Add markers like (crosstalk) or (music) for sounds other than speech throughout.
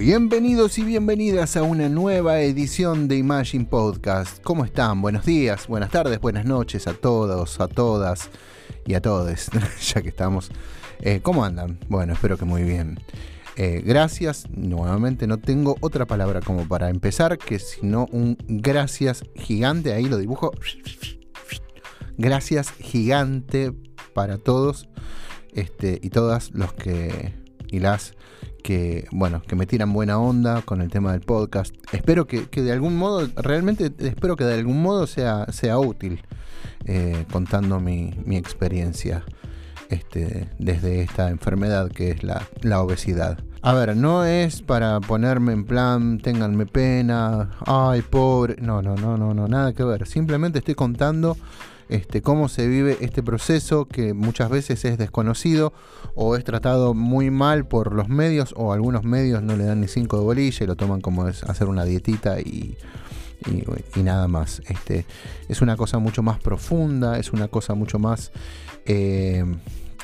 Bienvenidos y bienvenidas a una nueva edición de Imagine Podcast. ¿Cómo están? Buenos días, buenas tardes, buenas noches a todos, a todas y a todos, (laughs) ya que estamos. Eh, ¿Cómo andan? Bueno, espero que muy bien. Eh, gracias, nuevamente no tengo otra palabra como para empezar que sino un gracias gigante, ahí lo dibujo. Gracias gigante para todos este, y todas los que y las que, bueno, que me tiran buena onda con el tema del podcast. Espero que, de algún modo, realmente espero que de algún modo sea, sea útil eh, contando mi, experiencia este, desde esta enfermedad que es la, la obesidad. A ver, no es para ponerme en plan, ténganme pena, ay, pobre. No, no, no, no, no, nada que ver. Simplemente estoy contando este, cómo se vive este proceso que muchas veces es desconocido o es tratado muy mal por los medios o algunos medios no le dan ni cinco de bolilla y lo toman como es hacer una dietita y, nada más. Este, es una cosa mucho más profunda, es una cosa mucho más eh,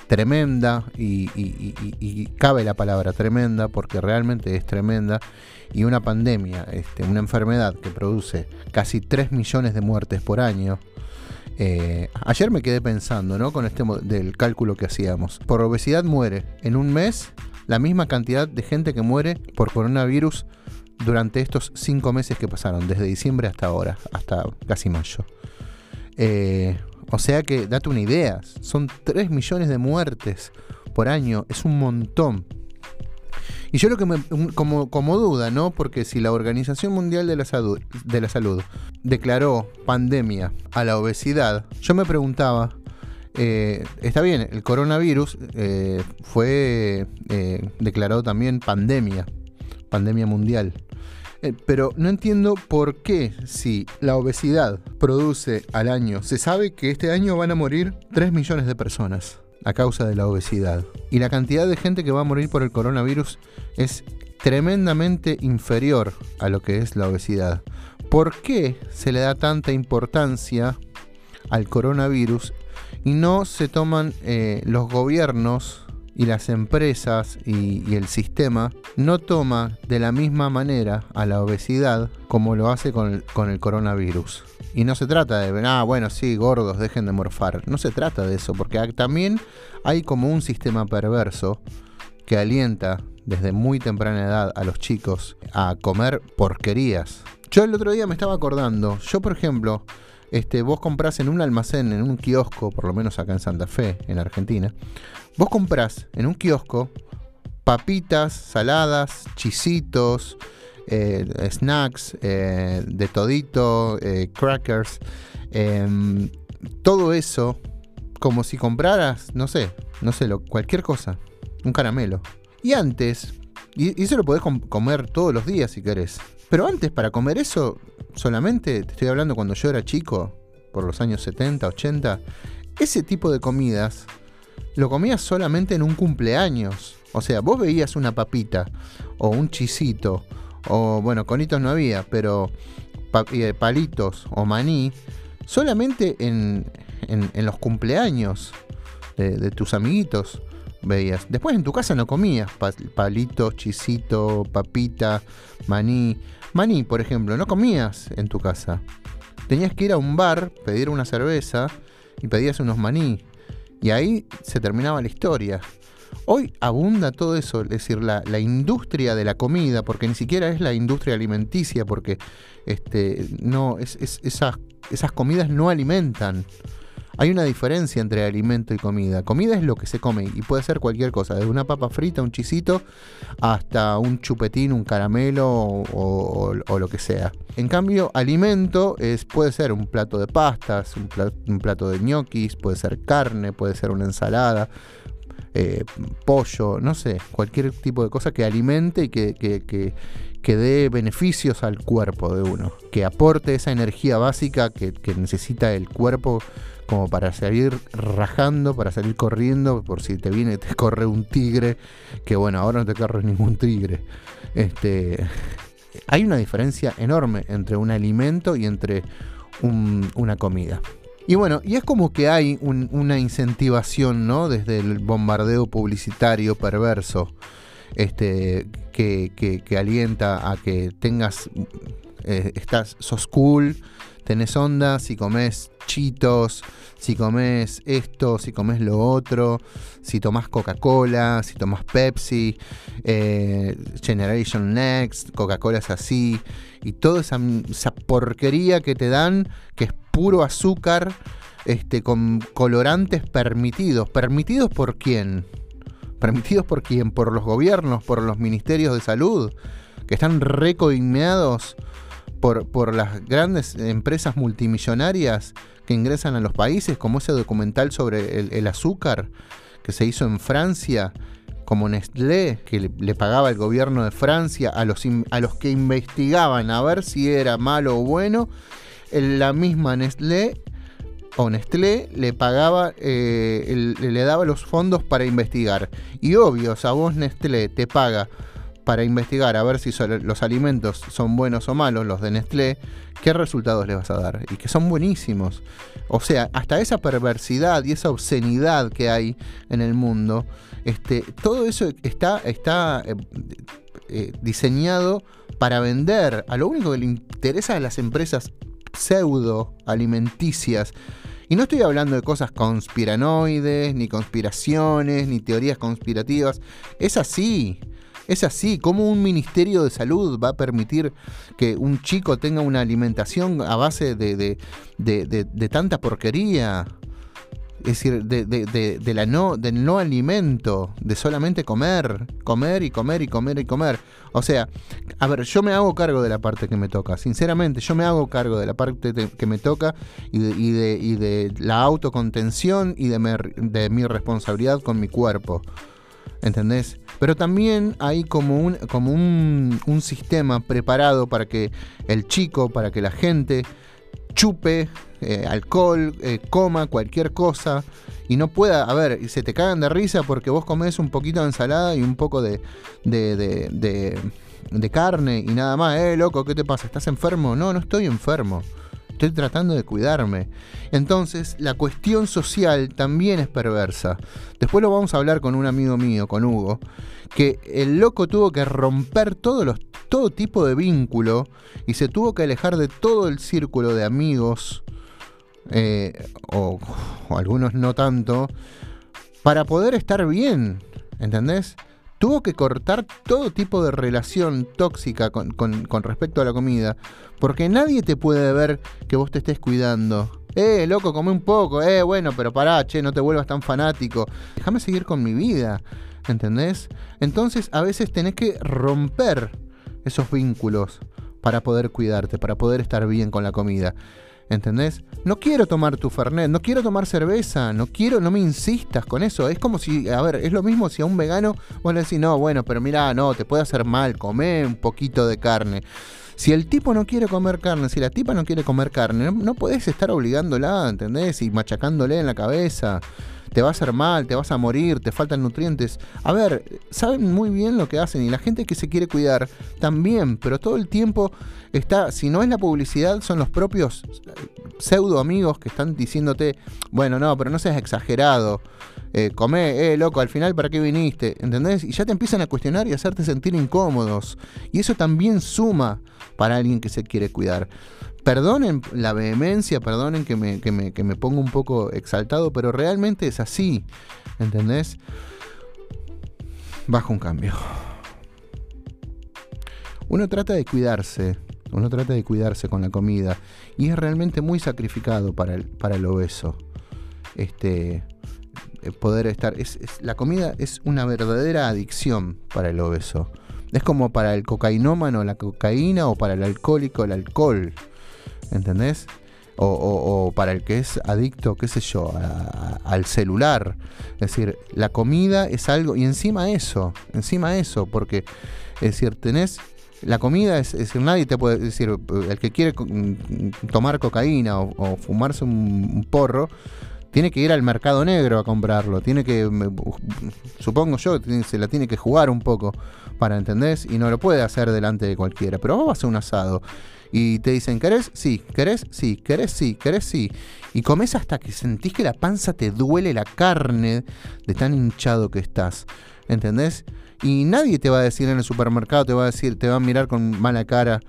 tremenda y, cabe la palabra tremenda porque realmente es tremenda y una pandemia, este, una enfermedad que produce casi 3 millones de muertes por año, eh, ayer me quedé pensando, ¿no? Con este del cálculo que hacíamos. Por obesidad muere en un mes la misma cantidad de gente que muere por coronavirus durante estos cinco meses que pasaron, desde diciembre hasta ahora, hasta casi mayo. Eh, o sea que, date una idea, son 3 millones de muertes por año, es un montón. Y yo lo que me, como, como duda, ¿no? Porque si la Organización Mundial de la, Salud, de la Salud declaró pandemia a la obesidad, yo me preguntaba, eh, está bien, el coronavirus eh, fue eh, declarado también pandemia, pandemia mundial. pero no entiendo por qué si la obesidad produce al año, se sabe que este año van a morir 3 millones de personas a causa de la obesidad. Y la cantidad de gente que va a morir por el coronavirus es tremendamente inferior a lo que es la obesidad. ¿Por qué se le da tanta importancia al coronavirus y no se toman eh, los gobiernos y las empresas y, el sistema no toma de la misma manera a la obesidad como lo hace con el coronavirus? Y no se trata de, ah, bueno, sí, gordos, dejen de morfar. No se trata de eso, porque también hay como un sistema perverso que alienta desde muy temprana edad a los chicos a comer porquerías. Yo el otro día me estaba acordando, yo por ejemplo, este, vos comprás en un almacén, en un kiosco, por lo menos acá en Santa Fe, en Argentina, vos comprás en un kiosco papitas, saladas, chisitos, eh, snacks, eh, de todito, eh, crackers, em, todo eso como si compraras, no sé, no sé, lo, cualquier cosa, un caramelo. Y antes, y, eso lo podés comer todos los días si querés, pero antes para comer eso, solamente, te estoy hablando cuando yo era chico, por los años 70, 80, ese tipo de comidas lo comías solamente en un cumpleaños. O sea, vos veías una papita o un chisito o bueno, conitos no había, pero eh, palitos o maní, solamente en, los cumpleaños de, tus amiguitos veías. Después en tu casa no comías palitos, chisito, papita, maní. Maní, por ejemplo, no comías en tu casa. Tenías que ir a un bar, pedir una cerveza y pedías unos maní. Y ahí se terminaba la historia. Hoy abunda todo eso, es decir, la, industria de la comida, porque ni siquiera es la industria alimenticia, porque este, no, es, esas, esas comidas no alimentan. Hay una diferencia entre alimento y comida. Comida es lo que se come y puede ser cualquier cosa, desde una papa frita, un chisito, hasta un chupetín, un caramelo o, lo que sea. En cambio, alimento es, puede ser un plato de pastas, un plato, un plato de ñoquis, puede ser carne, puede ser una ensalada, eh, pollo, no sé, cualquier tipo de cosa que alimente y que, que, dé beneficios al cuerpo de uno, que aporte esa energía básica que, necesita el cuerpo como para salir rajando, para salir corriendo, por si te viene, te corre un tigre, que bueno, ahora no te corre ningún tigre. Este, hay una diferencia enorme entre un alimento y entre una comida. Y bueno, y es como que hay una incentivación, ¿no? Desde el bombardeo publicitario perverso. este, que, que, alienta a que tengas, eh, estás, sos cool, tenés onda, si comes chitos, si comes esto, si comes lo otro, si tomás Coca-Cola, si tomás Pepsi, eh, Generation Next, Coca-Cola es así, y toda esa, esa, porquería que te dan, que es puro azúcar, este, con colorantes permitidos. ¿Permitidos por quién? ¿Permitidos por quién? ¿Por los gobiernos? ¿Por los ministerios de salud? Que están recoimeados por, por las grandes empresas multimillonarias que ingresan a los países, como ese documental sobre el, azúcar que se hizo en Francia, como Nestlé, que le, pagaba el gobierno de Francia a los, a los que investigaban a ver si era malo o bueno, la misma Nestlé o Nestlé le pagaba, eh, le daba los fondos para investigar. Y obvio, o sea, vos Nestlé te paga para investigar a ver si los alimentos son buenos o malos, los de Nestlé, ¿qué resultados le vas a dar? Y que son buenísimos. O sea, hasta esa perversidad y esa obscenidad que hay en el mundo, este, todo eso está, está eh, eh, diseñado para vender. A lo único que le interesa a las empresas pseudo alimenticias. Y no estoy hablando de cosas conspiranoides, ni conspiraciones, ni teorías conspirativas. Es así. Es así, ¿cómo un ministerio de salud va a permitir que un chico tenga una alimentación a base de, tanta porquería? Es decir, de, la no, del no alimento, de solamente comer, comer y comer y comer y comer. O sea, a ver, yo me hago cargo de la parte que me toca, sinceramente, yo me hago cargo de la parte que me toca y de, y de, la autocontención y de mi responsabilidad con mi cuerpo. ¿entendés? Pero también hay como un, como un, sistema preparado para que el chico, para que la gente chupe eh, alcohol, eh, coma cualquier cosa y no pueda, a ver, y se te cagan de risa porque vos comes un poquito de ensalada y un poco de, de, de, de carne y nada más. Eh, loco, ¿qué te pasa? ¿Estás enfermo? No, no estoy enfermo. Estoy tratando de cuidarme. Entonces, la cuestión social también es perversa. Después lo vamos a hablar con un amigo mío, con Hugo, que el loco tuvo que romper los, todo tipo de vínculo y se tuvo que alejar de todo el círculo de amigos, eh, o, algunos no tanto, para poder estar bien. ¿Entendés? tuvo que cortar todo tipo de relación tóxica con, respecto a la comida, porque nadie te puede ver que vos te estés cuidando. Eh, loco, come un poco, eh, bueno, pero pará, che, no te vuelvas tan fanático. Déjame seguir con mi vida, ¿entendés? Entonces a veces tenés que romper esos vínculos para poder cuidarte, para poder estar bien con la comida. ¿Entendés? No quiero tomar tu Fernet, no quiero tomar cerveza, no quiero, no me insistas con eso. Es como si, a ver, es lo mismo si a un vegano vos le decís, no, bueno, pero mira, no, te puede hacer mal, come un poquito de carne. Si el tipo no quiere comer carne, si la tipa no quiere comer carne, no, no podés estar obligándola, ¿entendés? Y machacándole en la cabeza te va a hacer mal, te vas a morir, te faltan nutrientes. A ver, saben muy bien lo que hacen y la gente que se quiere cuidar también, pero todo el tiempo está, si no es la publicidad, son los propios pseudo amigos que están diciéndote, bueno, no, pero no seas exagerado. Eh, comé, eh, loco, al final, ¿para qué viniste? ¿Entendés? Y ya te empiezan a cuestionar y hacerte sentir incómodos. Y eso también suma para alguien que se quiere cuidar. Perdonen la vehemencia, perdonen que me, que me, que me ponga un poco exaltado, pero realmente es así. ¿Entendés? Bajo un cambio. Uno trata de cuidarse, uno trata de cuidarse con la comida y es realmente muy sacrificado para el, para el obeso. Este, eh, poder estar. la comida es una verdadera adicción para el obeso. Es como para el cocainómano la cocaína o para el alcohólico el alcohol. ¿Entendés? O, para el que es adicto, qué sé yo, al celular. Es decir, la comida es algo, y encima eso, encima eso, porque, es decir, tenés, la comida es, decir, nadie te puede decir, el que quiere tomar cocaína o, fumarse un, porro, tiene que ir al mercado negro a comprarlo, tiene que, supongo yo, se la tiene que jugar un poco para, ¿entendés? Y no lo puede hacer delante de cualquiera, pero vos vas a hacer un asado y te dicen, ¿querés? Sí, ¿querés? Sí, ¿querés? Sí, ¿querés? Sí. Y comes hasta que sentís que la panza te duele la carne de tan hinchado que estás. ¿Entendés? Y nadie te va a decir en el supermercado, te va a decir, te va a mirar con mala cara.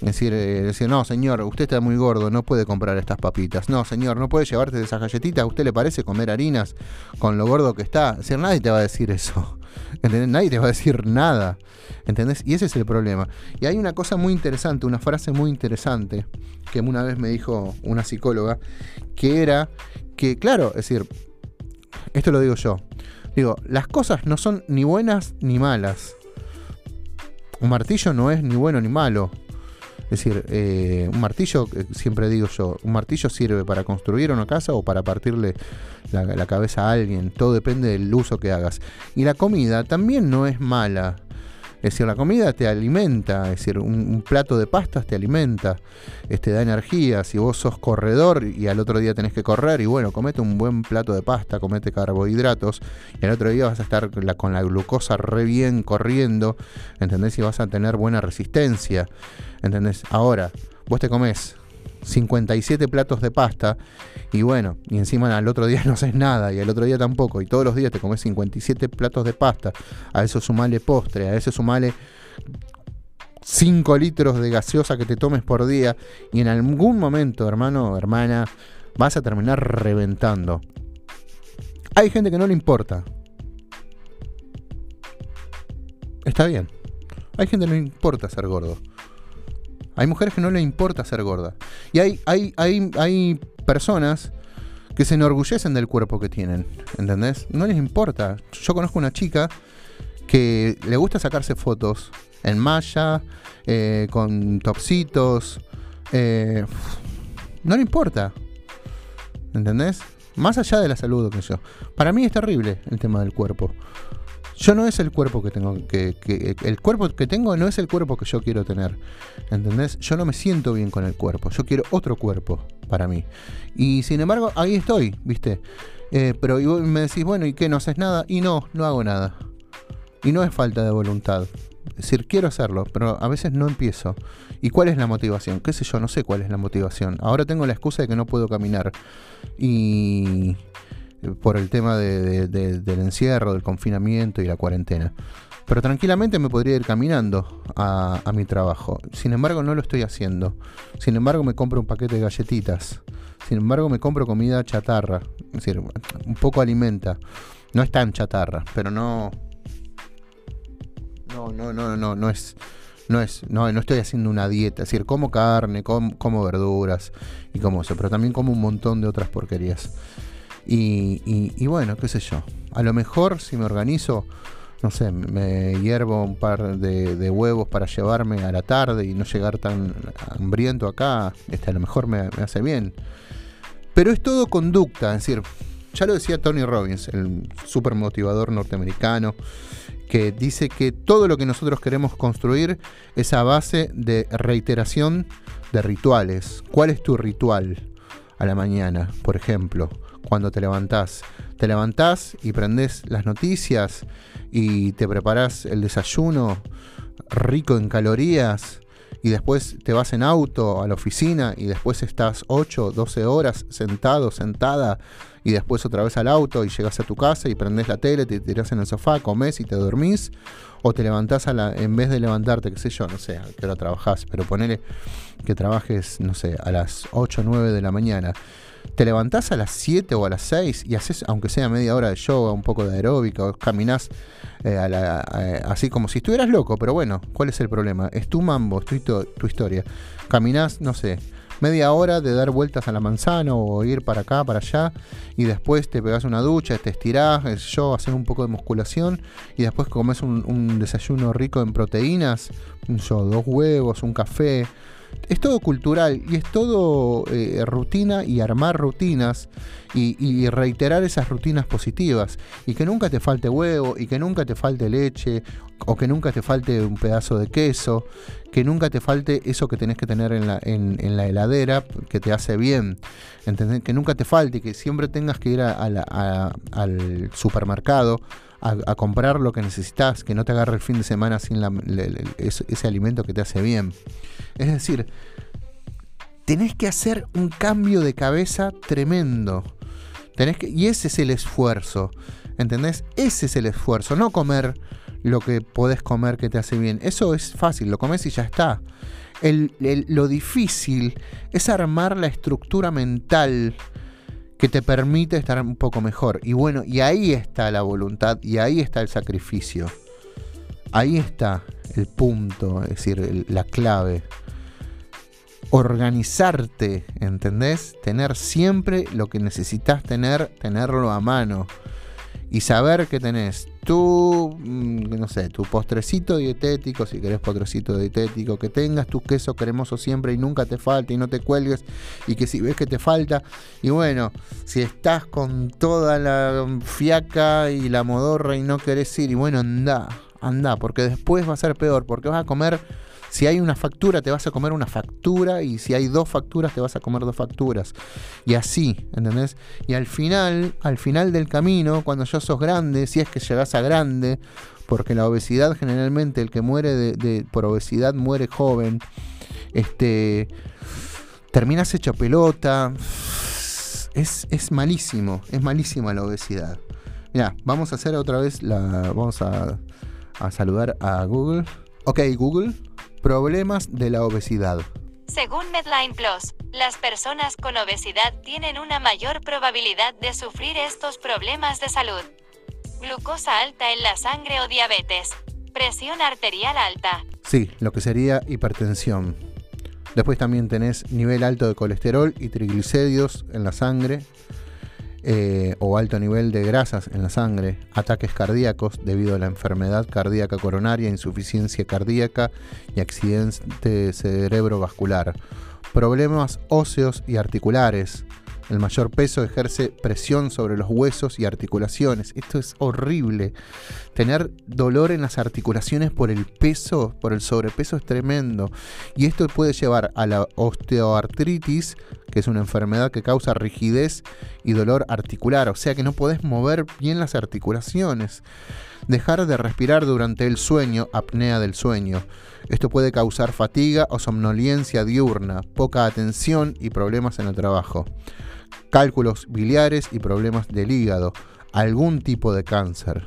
Decir, eh, decir, no, señor, usted está muy gordo, no puede comprar estas papitas. No, señor, no puede llevarte esas galletitas. ¿A usted le parece comer harinas con lo gordo que está? Es decir, nadie te va a decir eso. (laughs) ¿Entendés? Nadie te va a decir nada. ¿Entendés? Y ese es el problema. Y hay una cosa muy interesante, una frase muy interesante que una vez me dijo una psicóloga, que era que, claro, es decir, esto lo digo yo, digo, las cosas no son ni buenas ni malas. Un martillo no es ni bueno ni malo. Es decir, eh, un martillo, eh, siempre digo yo, un martillo sirve para construir una casa o para partirle la, la, cabeza a alguien. Todo depende del uso que hagas. Y la comida también no es mala. Es decir, la comida te alimenta, es decir, un, plato de pastas te alimenta, te este, da energía. Si vos sos corredor y al otro día tenés que correr, y bueno, comete un buen plato de pasta, comete carbohidratos, y al otro día vas a estar con la glucosa re bien corriendo, ¿entendés? Y vas a tener buena resistencia, ¿entendés? Ahora, vos te comes 57 platos de pasta y bueno, y encima al otro día (laughs) no haces nada y al otro día tampoco y todos los días te comes 57 platos de pasta, a eso sumale postre, a eso sumale 5 litros de gaseosa que te tomes por día y en algún momento, hermano, hermana, vas a terminar reventando. Hay gente que no le importa. Está bien. Hay gente que no le importa ser gordo. Hay mujeres que no les importa ser gordas. Y hay, hay, hay, hay personas que se enorgullecen del cuerpo que tienen. ¿Entendés? No les importa. Yo conozco una chica que le gusta sacarse fotos en malla, eh, con topsitos. Eh, no le importa. ¿Entendés? Más allá de la salud que yo. Para mí es terrible el tema del cuerpo. Yo no es el cuerpo que tengo, que, el cuerpo que tengo no es el cuerpo que yo quiero tener. ¿Entendés? Yo no me siento bien con el cuerpo. Yo quiero otro cuerpo para mí. Y sin embargo, ahí estoy, ¿viste? Eh, pero me decís, bueno, ¿y qué? ¿No haces nada? Y no, no hago nada. Y no es falta de voluntad. Es decir, quiero hacerlo, pero a veces no empiezo. ¿Y cuál es la motivación? ¿Qué sé yo? No sé cuál es la motivación. Ahora tengo la excusa de que no puedo caminar. Y por el tema del encierro, del confinamiento y la cuarentena. Pero tranquilamente me podría ir caminando a, mi trabajo. Sin embargo, no lo estoy haciendo. Sin embargo, me compro un paquete de galletitas. Sin embargo, me compro comida chatarra. Es decir, un poco alimenta. No es tan chatarra, pero no. No, no, no, no, no es. No es, no, no estoy haciendo una dieta, es decir, como carne, como, como verduras y como eso, pero también como un montón de otras porquerías. Y, bueno, qué sé yo. A lo mejor si me organizo, no sé, me hiervo un par de, huevos para llevarme a la tarde y no llegar tan hambriento acá, este, a lo mejor me, me hace bien. Pero es todo conducta, es decir, ya lo decía Tony Robbins, el super motivador norteamericano, que dice que todo lo que nosotros queremos construir es a base de reiteración de rituales. ¿Cuál es tu ritual a la mañana, por ejemplo? Cuando te levantás. Te levantás y prendés las noticias y te preparás el desayuno rico en calorías y después te vas en auto a la oficina y después estás 8, 12 horas sentado, sentada y después otra vez al auto y llegas a tu casa y prendés la tele, te tirás en el sofá, comes y te dormís o te levantás a la, en vez de levantarte, qué sé yo, no sé a qué hora trabajás, pero ponele que trabajes, no sé, a las 8 o 9 de la mañana te levantás a las 7 o a las 6 y haces, aunque sea media hora de yoga, un poco de aeróbica, o caminás eh, así como si estuvieras loco, pero bueno, ¿cuál es el problema? Es tu mambo, es tu, tu historia. Caminás, no sé, media hora de dar vueltas a la manzana o ir para acá, para allá, y después te pegas una ducha, te estirás, yo, haces un poco de musculación, y después comes un, desayuno rico en proteínas, yo, dos huevos, un café, es todo cultural y es todo eh, rutina y armar rutinas y, reiterar esas rutinas positivas y que nunca te falte huevo y que nunca te falte leche o que nunca te falte un pedazo de queso, que nunca te falte eso que tenés que tener en la, en, la heladera que te hace bien, ¿entendés? que nunca te falte, que siempre tengas que ir al supermercado a, comprar lo que necesitas, que no te agarre el fin de semana sin ese, alimento que te hace bien. Es decir, tenés que hacer un cambio de cabeza tremendo. Tenés que, y ese es el esfuerzo. Es ¿Entendés? Ese es el esfuerzo, no comer lo que podés comer que te hace bien. Eso es fácil, lo comes y ya está. lo difícil es armar la estructura mental que te permite estar un poco mejor. Y bueno, y ahí está la voluntad y ahí está el sacrificio. Ahí está el punto, es decir, la clave. Organizarte, ¿entendés? Tener siempre lo que necesitas tener, tenerlo a mano y saber que tenés tu, mm, no sé, tu postrecito dietético, si querés postrecito dietético, que tengas tu queso cremoso siempre y nunca te falte y no te cuelgues y que si ves que te falta, y bueno, si estás con toda la fiaca y la modorra y no querés ir, y bueno, anda, anda, porque después va a ser peor, porque vas a comer si hay una factura, te vas a comer una factura. Y si hay dos facturas, te vas a comer dos facturas. Y así, ¿entendés? Y al final, al final del camino, cuando ya sos grande, si es que llegas a grande, porque la obesidad generalmente, el que muere de, por obesidad muere joven. Este. Terminas hecho pelota. Es, es malísimo, es malísima la obesidad. Mira, vamos a hacer otra vez la. Vamos a, a saludar a Google. Ok, Google, Problemas de la obesidad. Según Medline Plus, las personas con obesidad tienen una mayor probabilidad de sufrir estos problemas de salud. Glucosa alta en la sangre o diabetes. Presión arterial alta. Sí, lo que sería hipertensión. Después también tenés nivel alto de colesterol y triglicéridos en la sangre, eh, o alto nivel de grasas en la sangre, ataques cardíacos debido a la enfermedad cardíaca coronaria, insuficiencia cardíaca y accidente cerebrovascular, problemas óseos y articulares, el mayor peso ejerce presión sobre los huesos y articulaciones. Esto es horrible. Tener dolor en las articulaciones por el peso, por el sobrepeso es tremendo. Y esto puede llevar a la osteoartritis, que es una enfermedad que causa rigidez y dolor articular. O sea que no podés mover bien las articulaciones. Dejar de respirar durante el sueño, apnea del sueño. Esto puede causar fatiga o somnolencia diurna, poca atención y problemas en el trabajo cálculos biliares y problemas del hígado, algún tipo de cáncer.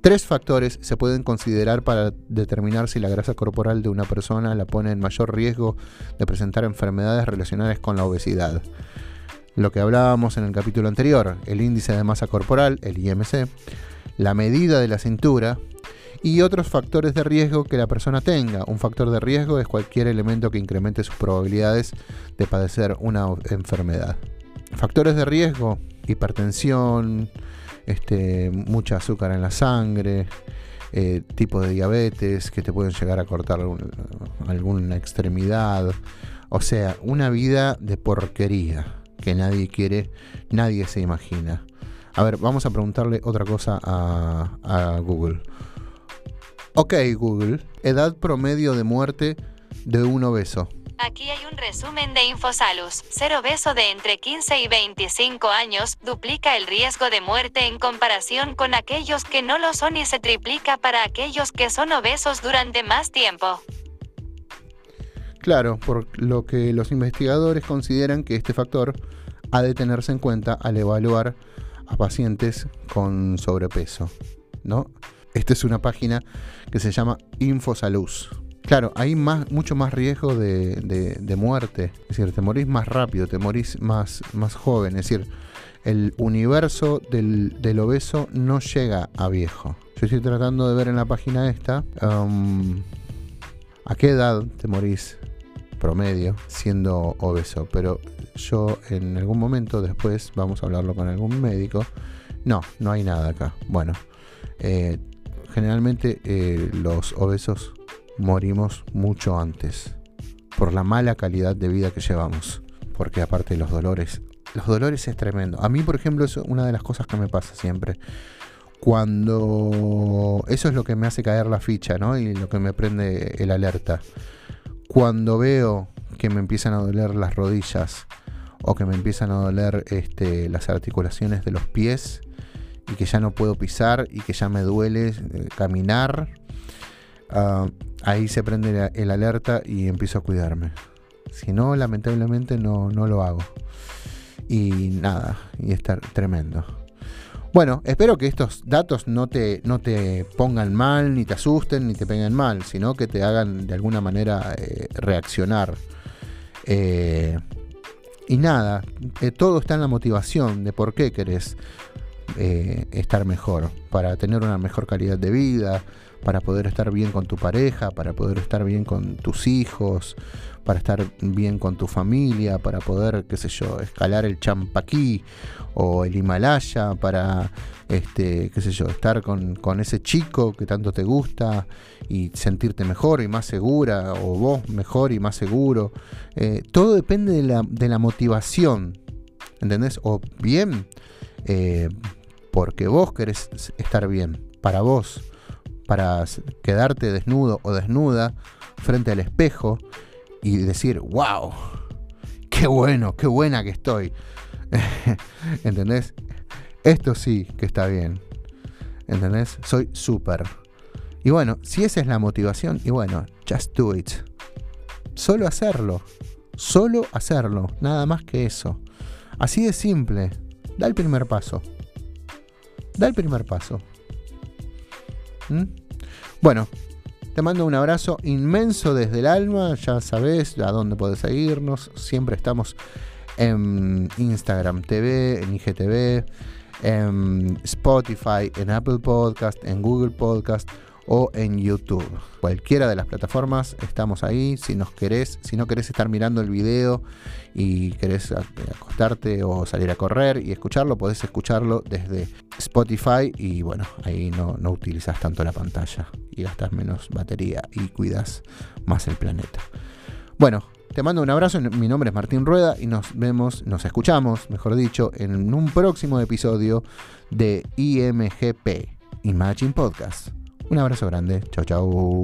Tres factores se pueden considerar para determinar si la grasa corporal de una persona la pone en mayor riesgo de presentar enfermedades relacionadas con la obesidad. Lo que hablábamos en el capítulo anterior, el índice de masa corporal, el IMC, la medida de la cintura y otros factores de riesgo que la persona tenga. Un factor de riesgo es cualquier elemento que incremente sus probabilidades de padecer una enfermedad. Factores de riesgo, hipertensión, este, mucha azúcar en la sangre, eh, tipo de diabetes que te pueden llegar a cortar alguna extremidad. O sea, una vida de porquería que nadie quiere, nadie se imagina. A ver, vamos a preguntarle otra cosa a, a Google. Ok, Google, edad promedio de muerte de un obeso. Aquí hay un resumen de Infosalus. Ser obeso de entre 15 y 25 años duplica el riesgo de muerte en comparación con aquellos que no lo son y se triplica para aquellos que son obesos durante más tiempo. Claro, por lo que los investigadores consideran que este factor ha de tenerse en cuenta al evaluar a pacientes con sobrepeso. ¿no? Esta es una página que se llama Infosalus. Claro, hay más, mucho más riesgo de, muerte. Es decir, te morís más rápido, te morís más, más joven. Es decir, el universo del, obeso no llega a viejo. Yo estoy tratando de ver en la página esta um, a qué edad te morís promedio siendo obeso. Pero yo en algún momento después, vamos a hablarlo con algún médico. No, no hay nada acá. Bueno, eh, generalmente eh, los obesos morimos mucho antes por la mala calidad de vida que llevamos. Porque aparte los dolores, los dolores es tremendo. A mí, por ejemplo, es una de las cosas que me pasa siempre. Cuando eso es lo que me hace caer la ficha, ¿no? Y lo que me prende el alerta. Cuando veo que me empiezan a doler las rodillas o que me empiezan a doler este, las articulaciones de los pies y que ya no puedo pisar y que ya me duele eh, caminar, uh, ahí se prende el alerta y empiezo a cuidarme. Si no, lamentablemente no, no lo hago. Y nada, y estar tremendo. Bueno, espero que estos datos no te, no te pongan mal, ni te asusten, ni te peguen mal, sino que te hagan de alguna manera eh, reaccionar. Eh, y nada, eh, todo está en la motivación de por qué querés estar mejor, para tener una mejor calidad de vida, para poder estar bien con tu pareja, para poder estar bien con tus hijos, para estar bien con tu familia, para poder, qué sé yo, escalar el Champaquí o el Himalaya, para, este, qué sé yo, estar con, ese chico que tanto te gusta y sentirte mejor y más segura, o vos mejor y más seguro. Eh, todo depende de la, motivación, ¿entendés? O bien, eh, porque vos querés estar bien, para vos para quedarte desnudo o desnuda frente al espejo y decir, wow, qué bueno, qué buena que estoy. (laughs) ¿Entendés? Esto sí que está bien. ¿Entendés? Soy súper. Y bueno, si esa es la motivación, y bueno, just do it. Solo hacerlo. Solo hacerlo. Nada más que eso. Así de simple. Da el primer paso. Da el primer paso. ¿Mm? Bueno, te mando un abrazo inmenso desde el alma. Ya sabes a dónde puedes seguirnos. Siempre estamos en Instagram TV, en IGTV, en Spotify, en Apple Podcast, en Google Podcast o en YouTube. Cualquiera de las plataformas estamos ahí. Si nos querés, si no querés estar mirando el video y querés acostarte o salir a correr y escucharlo, podés escucharlo desde Spotify y bueno, ahí no, no utilizas tanto la pantalla y gastas menos batería y cuidas más el planeta. Bueno, te mando un abrazo, mi nombre es Martín Rueda y nos vemos, nos escuchamos, mejor dicho, en un próximo episodio de IMGP, Imagine Podcast. Un abrazo grande. Chau, chau.